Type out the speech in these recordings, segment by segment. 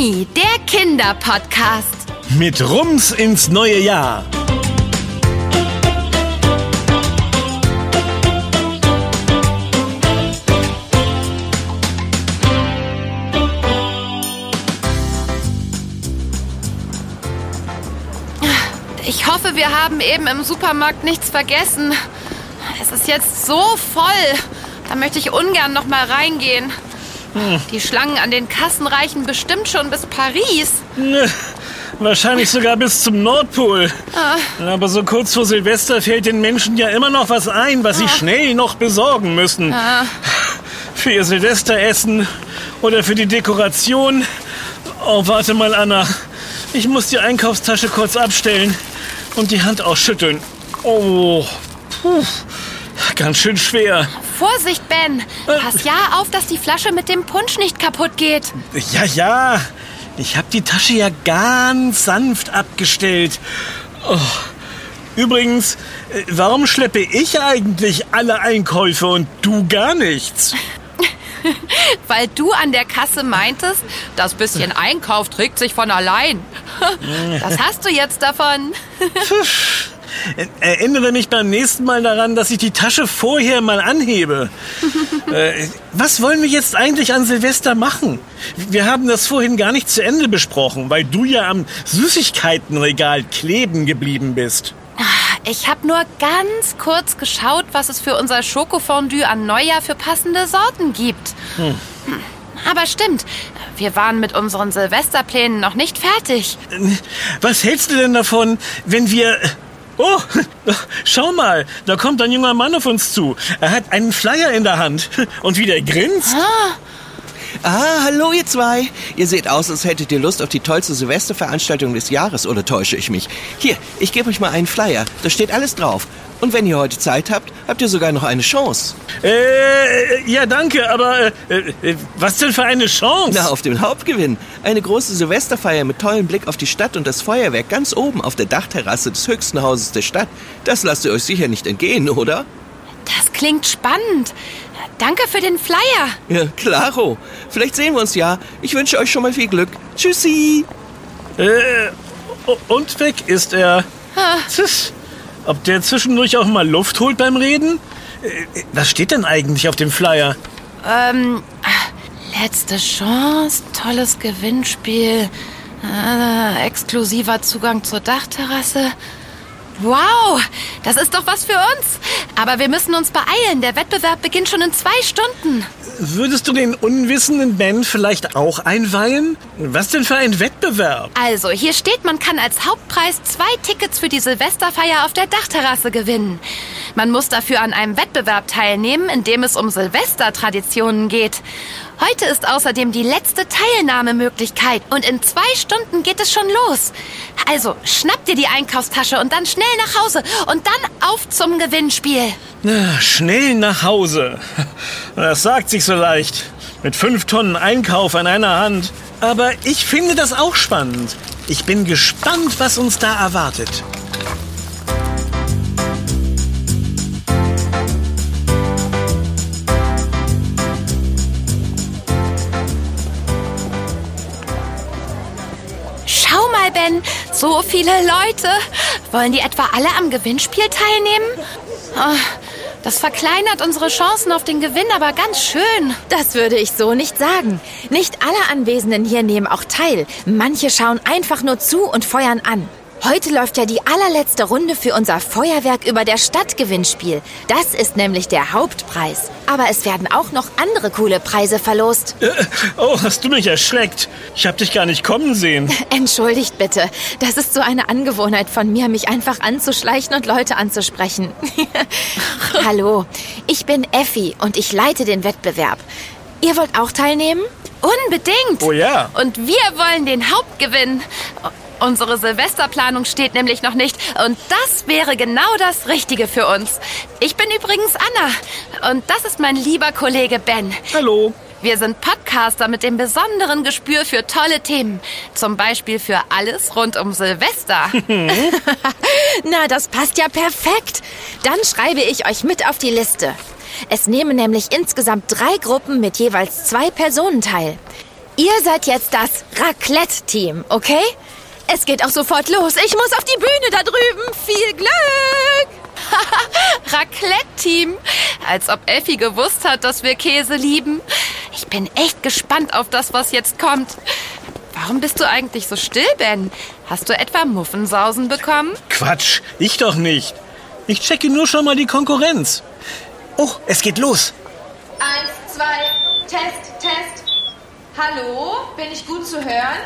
Mimi, der Kinderpodcast. Mit Rums ins neue Jahr. Ich hoffe, wir haben eben im Supermarkt nichts vergessen. Es ist jetzt so voll. Da möchte ich ungern noch mal reingehen. Die Schlangen an den Kassen reichen bestimmt schon bis Paris. Ne, Wahrscheinlich sogar bis zum Nordpol. Aber so kurz vor Silvester fällt den Menschen ja immer noch was ein, was sie schnell noch besorgen müssen. Für ihr Silvesteressen oder für die Dekoration. Oh, warte mal, Anna. Ich muss die Einkaufstasche kurz abstellen und die Hand ausschütteln. Oh, puh, ganz schön schwer. Vorsicht, Ben. Pass ja auf, dass die Flasche mit dem Punsch nicht kaputt geht. Ja, ja. Ich habe die Tasche ja ganz sanft abgestellt. Oh. Übrigens, äh, warum schleppe ich eigentlich alle Einkäufe und du gar nichts? Weil du an der Kasse meintest, das bisschen Einkauf trägt sich von allein. Das hast du jetzt davon. Äh, Erinnere mich beim nächsten Mal daran, dass ich die Tasche vorher mal anhebe. äh, was wollen wir jetzt eigentlich an Silvester machen? Wir haben das vorhin gar nicht zu Ende besprochen, weil du ja am Süßigkeitenregal kleben geblieben bist. Ich habe nur ganz kurz geschaut, was es für unser Schokofondue an Neujahr für passende Sorten gibt. Hm, Aber stimmt, wir waren mit unseren Silvesterplänen noch nicht fertig. Was hältst du denn davon, wenn wir... Oh, schau mal, da kommt ein junger Mann auf uns zu. Er hat einen Flyer in der Hand. Und wie der grinst. Ah, hallo ihr zwei. Ihr seht aus, als hättet ihr Lust auf die tollste Silvesterveranstaltung des Jahres, oder täusche ich mich? Hier, ich gebe euch mal einen Flyer. Da steht alles drauf. Und wenn ihr heute Zeit habt, habt ihr sogar noch eine Chance. Äh, ja, danke, aber äh, äh, was denn für eine Chance? Na, auf den Hauptgewinn. Eine große Silvesterfeier mit tollem Blick auf die Stadt und das Feuerwerk ganz oben auf der Dachterrasse des höchsten Hauses der Stadt. Das lasst ihr euch sicher nicht entgehen, oder? Das klingt spannend. Danke für den Flyer. Ja, klaro. Vielleicht sehen wir uns ja. Ich wünsche euch schon mal viel Glück. Tschüssi. Äh, und weg ist er. Tschüss. Ob der zwischendurch auch mal Luft holt beim Reden? Äh, Was steht denn eigentlich auf dem Flyer? Ähm, letzte Chance, tolles Gewinnspiel, äh, exklusiver Zugang zur Dachterrasse. Wow, das ist doch was für uns. Aber wir müssen uns beeilen. Der Wettbewerb beginnt schon in zwei Stunden. Würdest du den unwissenden Ben vielleicht auch einweihen? Was denn für ein Wettbewerb? Also, hier steht, man kann als Hauptpreis zwei Tickets für die Silvesterfeier auf der Dachterrasse gewinnen. Man muss dafür an einem Wettbewerb teilnehmen, in dem es um Silvestertraditionen geht. Heute ist außerdem die letzte Teilnahmemöglichkeit und in zwei Stunden geht es schon los. Also, schnapp dir die Einkaufstasche und dann schnell nach Hause und dann auf zum Gewinnspiel. Na, schnell nach Hause. Das sagt sich so leicht. Mit fünf Tonnen Einkauf an einer Hand. Aber ich finde das auch spannend. Ich bin gespannt, was uns da erwartet. Ben, so viele Leute. Wollen die etwa alle am Gewinnspiel teilnehmen? Ah, Das verkleinert unsere Chancen auf den Gewinn aber ganz schön. Das würde ich so nicht sagen. Nicht alle Anwesenden hier nehmen auch teil. Manche schauen einfach nur zu und feuern an. Heute läuft ja die allerletzte Runde für unser Feuerwerk über der Stadt Gewinnspiel. Das ist nämlich der Hauptpreis. Aber es werden auch noch andere coole Preise verlost. Äh, Oh, hast du mich erschreckt? Ich hab dich gar nicht kommen sehen. Entschuldigt bitte. Das ist so eine Angewohnheit von mir, mich einfach anzuschleichen und Leute anzusprechen. Hallo, ich bin Effi und ich leite den Wettbewerb. Ihr wollt auch teilnehmen? Unbedingt. Oh ja. Und wir wollen den Hauptgewinn. Unsere Silvesterplanung steht nämlich noch nicht. Und das wäre genau das Richtige für uns. Ich bin übrigens Anna. Und das ist mein lieber Kollege Ben. Hallo. Wir sind Podcaster mit dem besonderen Gespür für tolle Themen. Zum Beispiel für alles rund um Silvester. Na, das passt ja perfekt. Dann schreibe ich euch mit auf die Liste. Es nehmen nämlich insgesamt drei Gruppen mit jeweils zwei Personen teil. Ihr seid jetzt das Raclette-Team, okay? Es geht auch sofort los. Ich muss auf die Bühne da drüben. Viel Glück! Raclette-Team. Als ob Effi gewusst hat, dass wir Käse lieben. Ich bin echt gespannt auf das, was jetzt kommt. Warum bist du eigentlich so still, Ben? Hast du etwa Muffensausen bekommen? Quatsch, ich doch nicht. Ich checke nur schon mal die Konkurrenz. Oh, es geht los. Eins, zwei, Test, Test. Hallo, bin ich gut zu hören?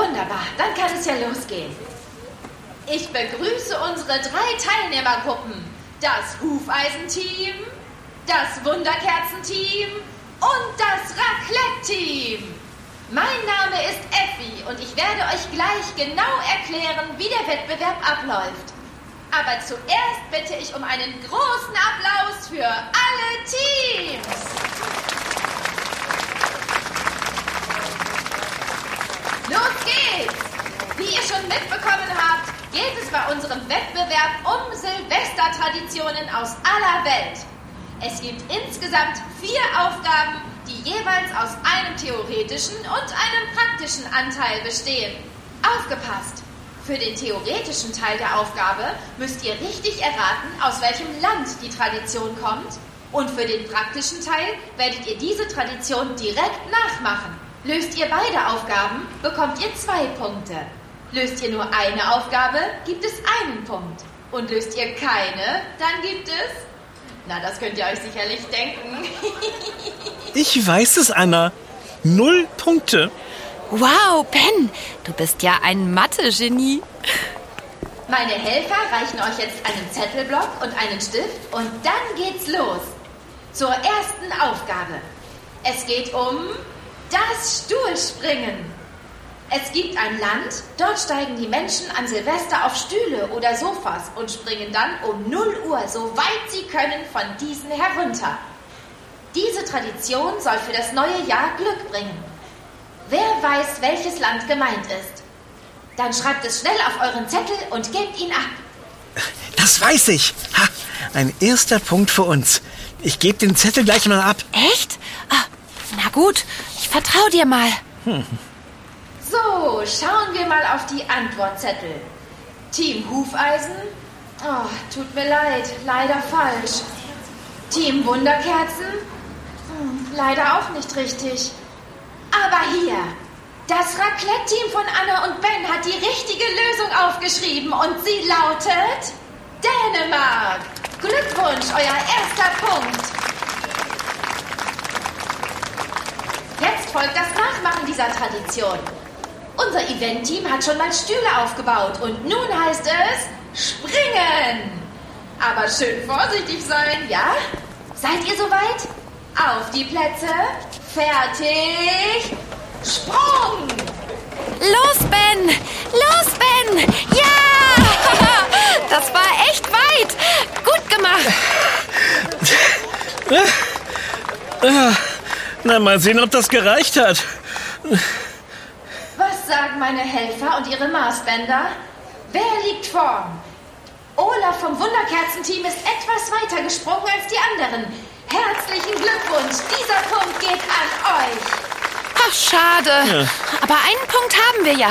Wunderbar, dann kann es ja losgehen. Ich begrüße unsere drei Teilnehmergruppen. Das Hufeisenteam, das Wunderkerzenteam und das Raclette-Team. Mein Name ist Effi und ich werde euch gleich genau erklären, wie der Wettbewerb abläuft. Aber zuerst bitte ich um einen großen Applaus für alle Teams. Los geht's! Wie ihr schon mitbekommen habt, geht es bei unserem Wettbewerb um Silvestertraditionen aus aller Welt. Es gibt insgesamt vier Aufgaben, die jeweils aus einem theoretischen und einem praktischen Anteil bestehen. Aufgepasst! Für den theoretischen Teil der Aufgabe müsst ihr richtig erraten, aus welchem Land die Tradition kommt. Und für den praktischen Teil werdet ihr diese Tradition direkt nachmachen. Löst ihr beide Aufgaben, bekommt ihr zwei Punkte. Löst ihr nur eine Aufgabe, gibt es einen Punkt. Und löst ihr keine, dann gibt es... Na, das könnt ihr euch sicherlich denken. Ich weiß es, Anna. Null Punkte. Wow, Ben, du bist ja ein Mathe-Genie. Meine Helfer reichen euch jetzt einen Zettelblock und einen Stift und dann geht's los. Zur ersten Aufgabe. Es geht um das Stuhlspringen. Es gibt ein Land, dort steigen die Menschen an Silvester auf Stühle oder Sofas und springen dann um 0 Uhr, so weit sie können, von diesen herunter. Diese Tradition soll für das neue Jahr Glück bringen. Wer weiß, welches Land gemeint ist? Dann schreibt es schnell auf euren Zettel und gebt ihn ab. Das weiß ich. Ha, ein erster Punkt für uns. Ich gebe den Zettel gleich mal ab. Echt? Ah, na gut, ich vertraue dir mal. Hm. So, schauen wir mal auf die Antwortzettel. Team Hufeisen? Oh, tut mir leid, leider falsch. Team Wunderkerzen? Hm, leider auch nicht richtig. Aber hier, das Raclette-Team von Anna und Ben hat die richtige Lösung aufgeschrieben und sie lautet Dänemark. Glückwunsch, euer erster Punkt. Jetzt folgt das Nachmachen dieser Tradition. Unser Event-Team hat schon mal Stühle aufgebaut und nun heißt es springen. Aber schön vorsichtig sein, ja? Seid ihr soweit? Auf die Plätze, fertig, Sprung! Los, Ben! Los, Ben! Ja! Das war echt weit! Gut gemacht! Na, mal sehen, ob das gereicht hat sagen meine Helfer und ihre Maßbänder? Wer liegt vorn? Olaf vom Wunderkerzenteam ist etwas weiter gesprungen als die anderen. Herzlichen Glückwunsch, dieser Punkt geht an euch. Ach, schade. Ja. Aber einen Punkt haben wir ja.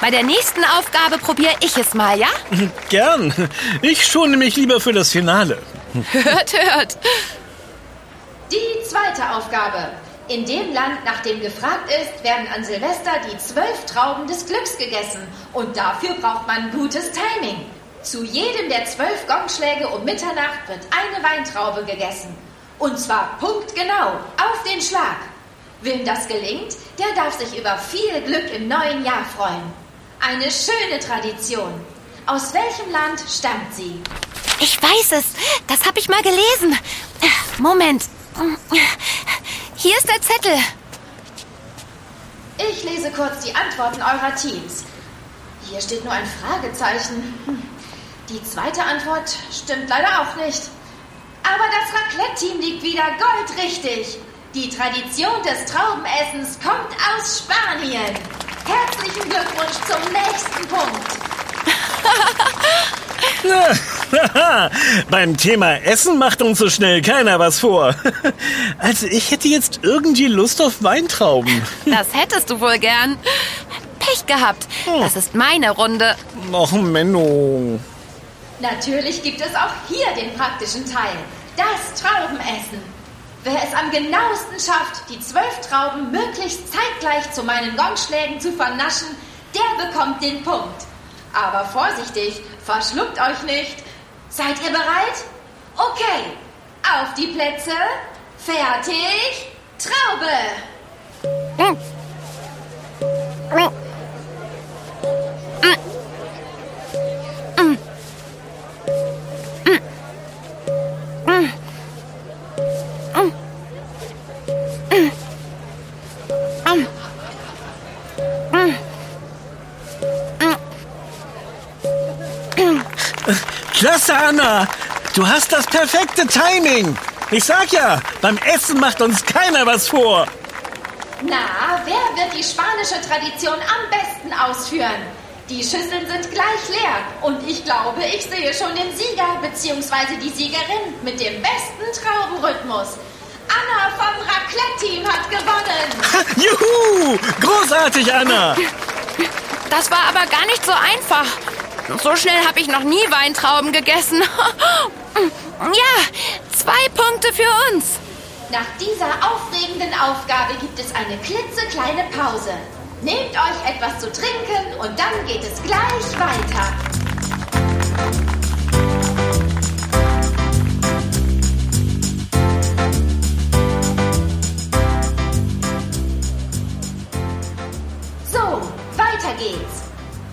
Bei der nächsten Aufgabe probiere ich es mal, ja? Gern. Ich schone mich lieber für das Finale. Hört, hört. Die zweite Aufgabe. In dem Land, nach dem gefragt ist, werden an Silvester die zwölf Trauben des Glücks gegessen. Und dafür braucht man gutes Timing. Zu jedem der zwölf Gongschläge um Mitternacht wird eine Weintraube gegessen. Und zwar punktgenau, auf den Schlag. Wem das gelingt, der darf sich über viel Glück im neuen Jahr freuen. Eine schöne Tradition. Aus welchem Land stammt sie? Ich weiß es. Das habe ich mal gelesen. Moment. Hier ist der Zettel. Ich lese kurz die Antworten eurer Teams. Hier steht nur ein Fragezeichen. Die zweite Antwort stimmt leider auch nicht. Aber das Raclette-Team liegt wieder goldrichtig. Die Tradition des Traubenessens kommt aus Spanien. Herzlichen Glückwunsch zum nächsten Punkt. Beim Thema Essen macht uns so schnell keiner was vor. Also ich hätte jetzt irgendwie Lust auf Weintrauben. Das hättest du wohl gern. Pech gehabt. Das ist meine Runde. Ach, Menno. Natürlich gibt es auch hier den praktischen Teil. Das Traubenessen. Wer es am genauesten schafft, die zwölf Trauben möglichst zeitgleich zu meinen Gongschlägen zu vernaschen, der bekommt den Punkt. Aber vorsichtig, verschluckt euch nicht. Seid ihr bereit? Okay. Auf die Plätze. Fertig. Traube. Du hast das perfekte Timing. Ich sag ja, beim Essen macht uns keiner was vor. Na, wer wird die spanische Tradition am besten ausführen? Die Schüsseln sind gleich leer und ich glaube, ich sehe schon den Sieger bzw. die Siegerin mit dem besten Traubenrhythmus. Anna vom Raclette-Team hat gewonnen. Juhu! Großartig, Anna. Das war aber gar nicht so einfach. So schnell habe ich noch nie Weintrauben gegessen. Ja, zwei Punkte für uns. Nach dieser aufregenden Aufgabe gibt es eine klitzekleine Pause. Nehmt euch etwas zu trinken und dann geht es gleich weiter. So, weiter geht's.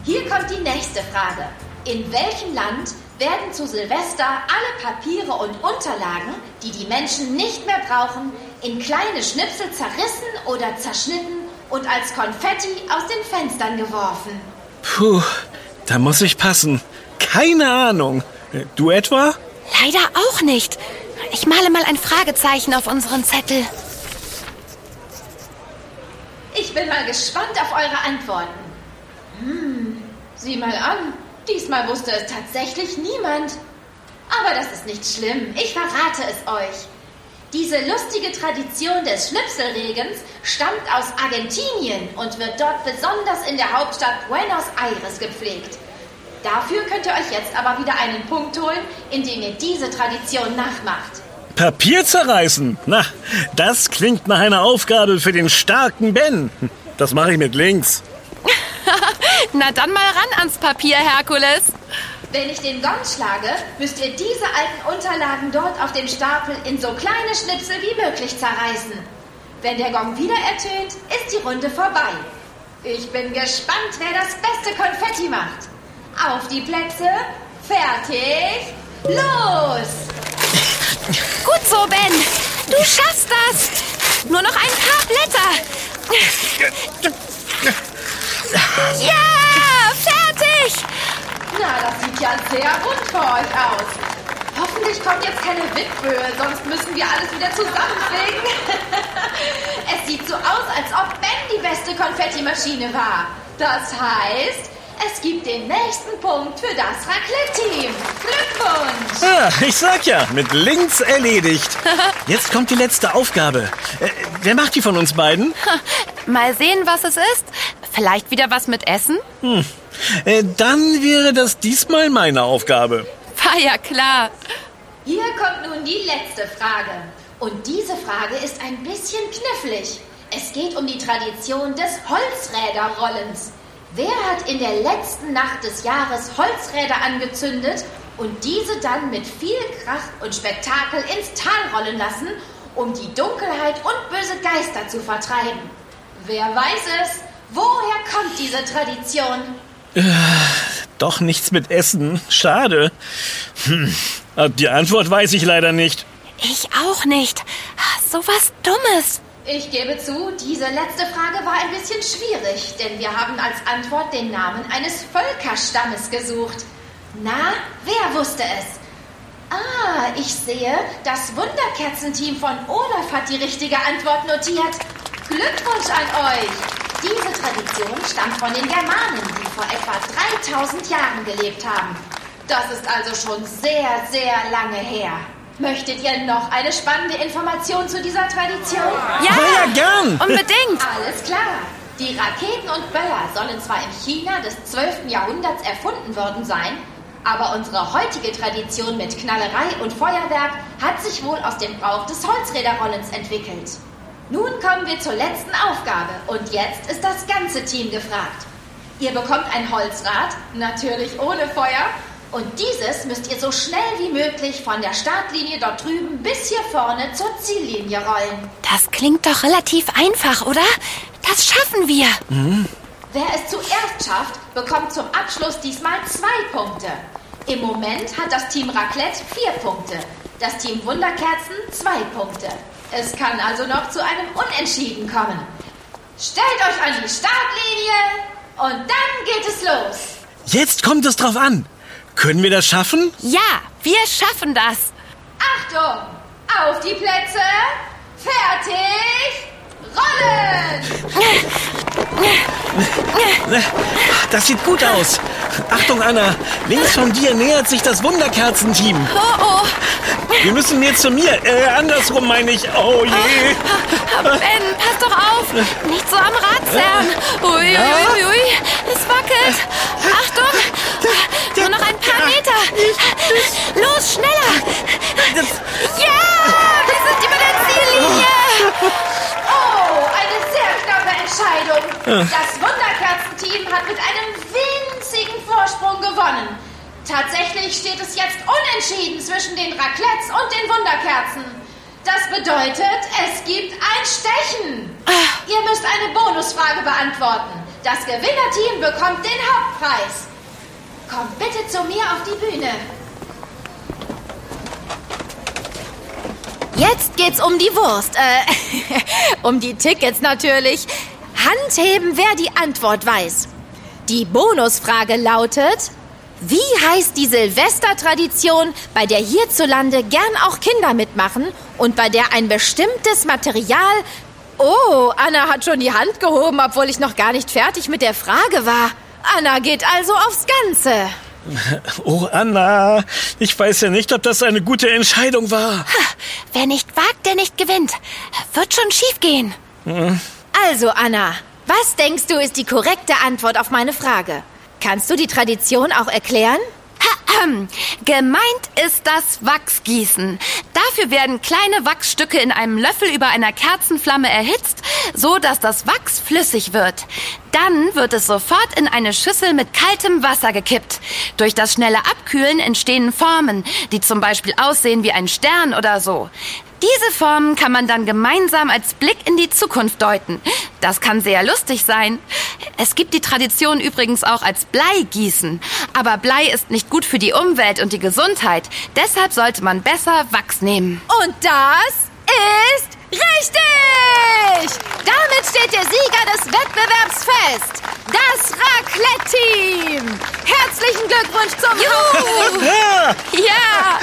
Hier kommt die nächste Frage. In welchem Land werden zu Silvester alle Papiere und Unterlagen, die die Menschen nicht mehr brauchen, in kleine Schnipsel zerrissen oder zerschnitten und als Konfetti aus den Fenstern geworfen? Puh, da muss ich passen. Keine Ahnung. Du etwa? Leider auch nicht. Ich male mal ein Fragezeichen auf unseren Zettel. Ich bin mal gespannt auf eure Antworten. Hm, sieh mal an. Diesmal wusste es tatsächlich niemand. Aber das ist nicht schlimm. Ich verrate es euch. Diese lustige Tradition des Schnipselregens stammt aus Argentinien und wird dort besonders in der Hauptstadt Buenos Aires gepflegt. Dafür könnt ihr euch jetzt aber wieder einen Punkt holen, indem ihr diese Tradition nachmacht. Papier zerreißen? Na, das klingt nach einer Aufgabe für den starken Ben. Das mache ich mit links. Na dann mal ran ans Papier, Herkules. Wenn ich den Gong schlage, müsst ihr diese alten Unterlagen dort auf dem Stapel in so kleine Schnipsel wie möglich zerreißen. Wenn der Gong wieder ertönt, ist die Runde vorbei. Ich bin gespannt, wer das beste Konfetti macht. Auf die Plätze, fertig, los! Gut so, Ben. Du schaffst das. Nur noch ein paar Blätter. Ja, fertig. Na, das sieht ja sehr rund für euch aus. Hoffentlich kommt jetzt keine Witböe, sonst müssen wir alles wieder zusammenfegen. es sieht so aus, als ob Ben die beste Konfettimaschine war. Das heißt, es gibt den nächsten Punkt für das Raclette-Team. Glückwunsch! Ah, ich sag ja, mit links erledigt. Jetzt kommt die letzte Aufgabe. Äh, wer macht die von uns beiden? Mal sehen, was es ist. Vielleicht wieder was mit Essen? Hm. Äh, dann wäre das diesmal meine Aufgabe. War ja klar. Hier kommt nun die letzte Frage. Und diese Frage ist ein bisschen knifflig. Es geht um die Tradition des Holzräderrollens. Wer hat in der letzten Nacht des Jahres Holzräder angezündet und diese dann mit viel Krach und Spektakel ins Tal rollen lassen, um die Dunkelheit und böse Geister zu vertreiben? Wer weiß es? Woher kommt diese Tradition? Äh, doch nichts mit Essen. Schade. Hm. Die Antwort weiß ich leider nicht. Ich auch nicht. So was Dummes. Ich gebe zu, diese letzte Frage war ein bisschen schwierig, denn wir haben als Antwort den Namen eines Völkerstammes gesucht. Na, wer wusste es? Ah, ich sehe, das Wunderkerzenteam von Olaf hat die richtige Antwort notiert. Glückwunsch an euch! Diese Tradition stammt von den Germanen, die vor etwa 3000 Jahren gelebt haben. Das ist also schon sehr, sehr lange her. Möchtet ihr noch eine spannende Information zu dieser Tradition? Ja, ja, gern. unbedingt. Alles klar. Die Raketen und Böller sollen zwar in China des 12. Jahrhunderts erfunden worden sein, aber unsere heutige Tradition mit Knallerei und Feuerwerk hat sich wohl aus dem Brauch des Holzräderrollens entwickelt. Nun kommen wir zur letzten Aufgabe und jetzt ist das ganze Team gefragt. Ihr bekommt ein Holzrad, natürlich ohne Feuer, und dieses müsst ihr so schnell wie möglich von der Startlinie dort drüben bis hier vorne zur Ziellinie rollen. Das klingt doch relativ einfach, oder? Das schaffen wir. Wer es zuerst schafft, bekommt zum Abschluss diesmal zwei Punkte. Im Moment hat das Team Raclette vier Punkte, das Team Wunderkerzen zwei Punkte. Es kann also noch zu einem Unentschieden kommen. Stellt euch an die Startlinie und dann geht es los. Jetzt kommt es drauf an. Können wir das schaffen? Ja, wir schaffen das. Achtung! Auf die Plätze! Fertig! Rollen! Das sieht gut aus. Achtung, Anna. Links von dir nähert sich das Wunderkerzenteam. Oh, oh. Wir müssen jetzt zu mir. Äh, andersrum meine ich. Oh je. Ben, pass doch auf. Nicht so am Rad zerren. Ui, ui, ui, ui. Es wackelt. Das Wunderkerzenteam hat mit einem winzigen Vorsprung gewonnen. Tatsächlich steht es jetzt unentschieden zwischen den Raclettes und den Wunderkerzen. Das bedeutet, es gibt ein Stechen. Ihr müsst eine Bonusfrage beantworten. Das Gewinnerteam bekommt den Hauptpreis. Kommt bitte zu mir auf die Bühne. Jetzt geht's um die Wurst. Äh, um die Tickets natürlich. Handheben, wer die Antwort weiß. Die Bonusfrage lautet: Wie heißt die Silvestertradition, bei der hierzulande gern auch Kinder mitmachen und bei der ein bestimmtes Material. Oh, Anna hat schon die Hand gehoben, obwohl ich noch gar nicht fertig mit der Frage war. Anna geht also aufs Ganze. Oh, Anna. Ich weiß ja nicht, ob das eine gute Entscheidung war. Wer nicht wagt, der nicht gewinnt. Wird schon schief gehen. Also, Anna, was denkst du ist die korrekte Antwort auf meine Frage? Kannst du die Tradition auch erklären? Gemeint ist das Wachsgießen. Dafür werden kleine Wachsstücke in einem Löffel über einer Kerzenflamme erhitzt, so dass das Wachs flüssig wird. Dann wird es sofort in eine Schüssel mit kaltem Wasser gekippt. Durch das schnelle Abkühlen entstehen Formen, die zum Beispiel aussehen wie ein Stern oder so. Diese Formen kann man dann gemeinsam als Blick in die Zukunft deuten. Das kann sehr lustig sein. Es gibt die Tradition übrigens auch als Bleigießen. Aber Blei ist nicht gut für die Umwelt und die Gesundheit. Deshalb sollte man besser Wachs nehmen. Und das ist richtig! Damit steht der Sieger des Wettbewerbs fest. Das Raclette-Team. Herzlichen Glückwunsch zum Juhu! Ja. Ja!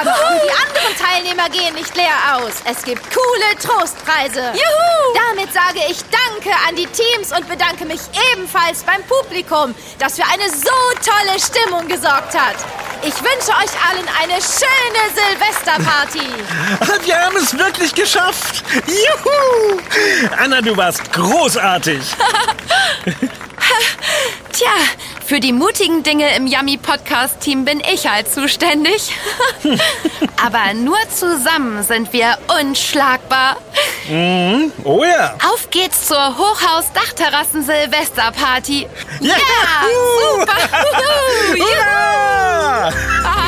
Aber auch die anderen Teilnehmer gehen nicht leer aus. Es gibt coole Trostpreise. Juhu! Damit sage ich Danke an die Teams und bedanke mich ebenfalls beim Publikum, das für eine so tolle Stimmung gesorgt hat. Ich wünsche euch allen eine schöne Silvesterparty. Wir haben es wirklich geschafft. Juhu. Anna, du warst großartig. Tja, für die mutigen Dinge im Yummy Podcast Team bin ich halt zuständig. Aber nur zusammen sind wir unschlagbar. Oh ja. Auf geht's zur Hochhaus-Dachterrassen Silvesterparty. Ja! super! Juhu, juhu. Hurra! Ah.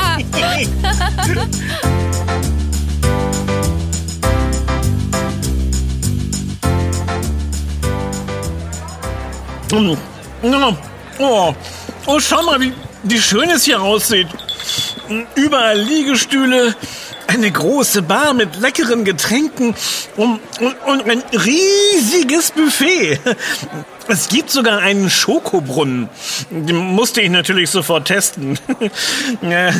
Oh. oh, schau mal, wie, wie schön es hier aussieht. Überall Liegestühle, eine große Bar mit leckeren Getränken und, und, und ein riesiges Buffet. Es gibt sogar einen Schokobrunnen. Den musste ich natürlich sofort testen. Ja.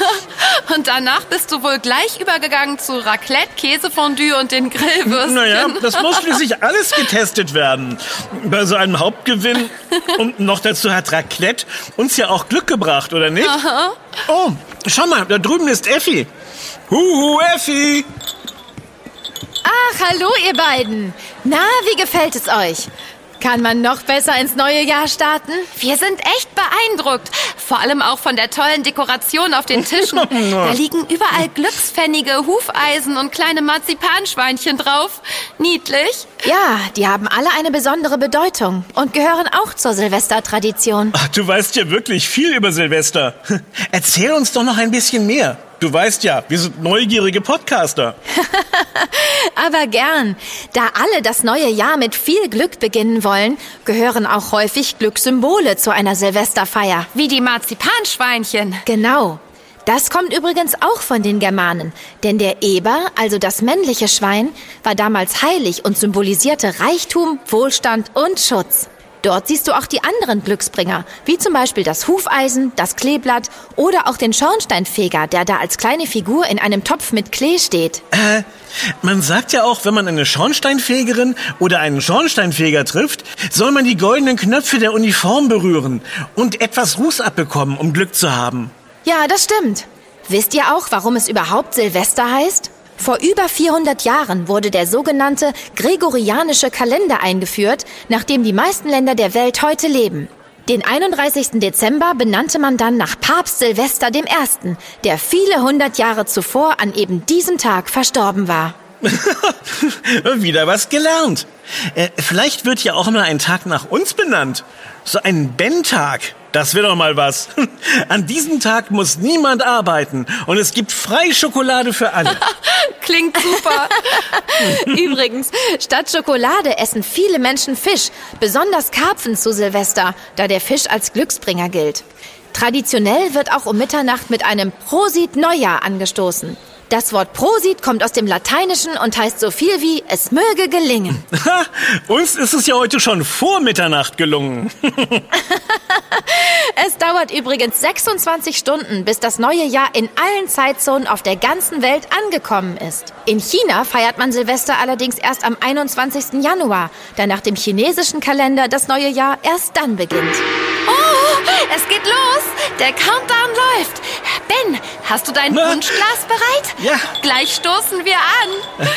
Und danach bist du wohl gleich übergegangen zu Raclette, Käsefondue und den Grillwürstchen. naja, das muss schließlich alles getestet werden. Bei so einem Hauptgewinn. Und noch dazu hat Raclette uns ja auch Glück gebracht, oder nicht? Aha. Oh, schau mal, da drüben ist Effi. Huhu, Effi. Ach, hallo ihr beiden. Na, wie gefällt es euch? Kann man noch besser ins neue Jahr starten? Wir sind echt beeindruckt. Vor allem auch von der tollen Dekoration auf den Tischen. Da liegen überall Glückspfennige, Hufeisen und kleine Marzipanschweinchen drauf. Niedlich. Ja, die haben alle eine besondere Bedeutung und gehören auch zur Silvestertradition. Ach, du weißt ja wirklich viel über Silvester. Erzähl uns doch noch ein bisschen mehr. Du weißt ja, wir sind neugierige Podcaster. Aber gern. Da alle das neue Jahr mit viel Glück beginnen wollen, gehören auch häufig Glückssymbole zu einer Silvesterfeier. Wie die Marzipanschweinchen. Genau. Das kommt übrigens auch von den Germanen, denn der Eber, also das männliche Schwein, war damals heilig und symbolisierte Reichtum, Wohlstand und Schutz. Dort siehst du auch die anderen Glücksbringer, wie zum Beispiel das Hufeisen, das Kleeblatt oder auch den Schornsteinfeger, der da als kleine Figur in einem Topf mit Klee steht. Äh, man sagt ja auch, wenn man eine Schornsteinfegerin oder einen Schornsteinfeger trifft, soll man die goldenen Knöpfe der Uniform berühren und etwas Ruß abbekommen, um Glück zu haben. Ja, das stimmt. Wisst ihr auch, warum es überhaupt Silvester heißt? Vor über 400 Jahren wurde der sogenannte Gregorianische Kalender eingeführt, nach dem die meisten Länder der Welt heute leben. Den 31. Dezember benannte man dann nach Papst Silvester I., der viele hundert Jahre zuvor an eben diesem Tag verstorben war. Wieder was gelernt. Äh, vielleicht wird ja auch mal ein Tag nach uns benannt. So ein Ben-Tag. Das wäre doch mal was. An diesem Tag muss niemand arbeiten und es gibt freie Schokolade für alle. Klingt super. Übrigens, statt Schokolade essen viele Menschen Fisch, besonders Karpfen zu Silvester, da der Fisch als Glücksbringer gilt. Traditionell wird auch um Mitternacht mit einem Prosit Neujahr angestoßen. Das Wort Prosit kommt aus dem Lateinischen und heißt so viel wie es möge gelingen. Ha, uns ist es ja heute schon vor Mitternacht gelungen. Es dauert übrigens 26 Stunden, bis das neue Jahr in allen Zeitzonen auf der ganzen Welt angekommen ist. In China feiert man Silvester allerdings erst am 21. Januar, da nach dem chinesischen Kalender das neue Jahr erst dann beginnt. Oh, es geht los. Der Countdown läuft. Ben, hast du dein Na? Wunschglas bereit? Ja. Gleich stoßen wir an.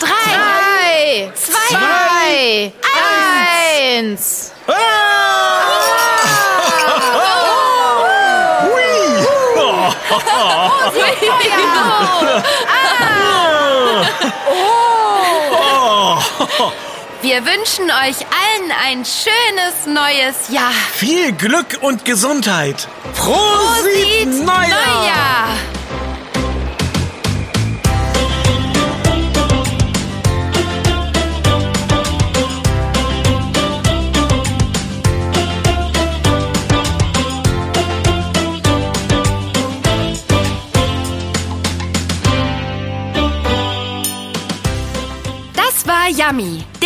Drei, Drei, zwei, zwei, eins. Ah! Hui! Oh. Wir wünschen euch allen ein schönes neues Jahr. Viel Glück und Gesundheit. Prosit, Prosit Neujahr! Neujahr. Das war Yummy,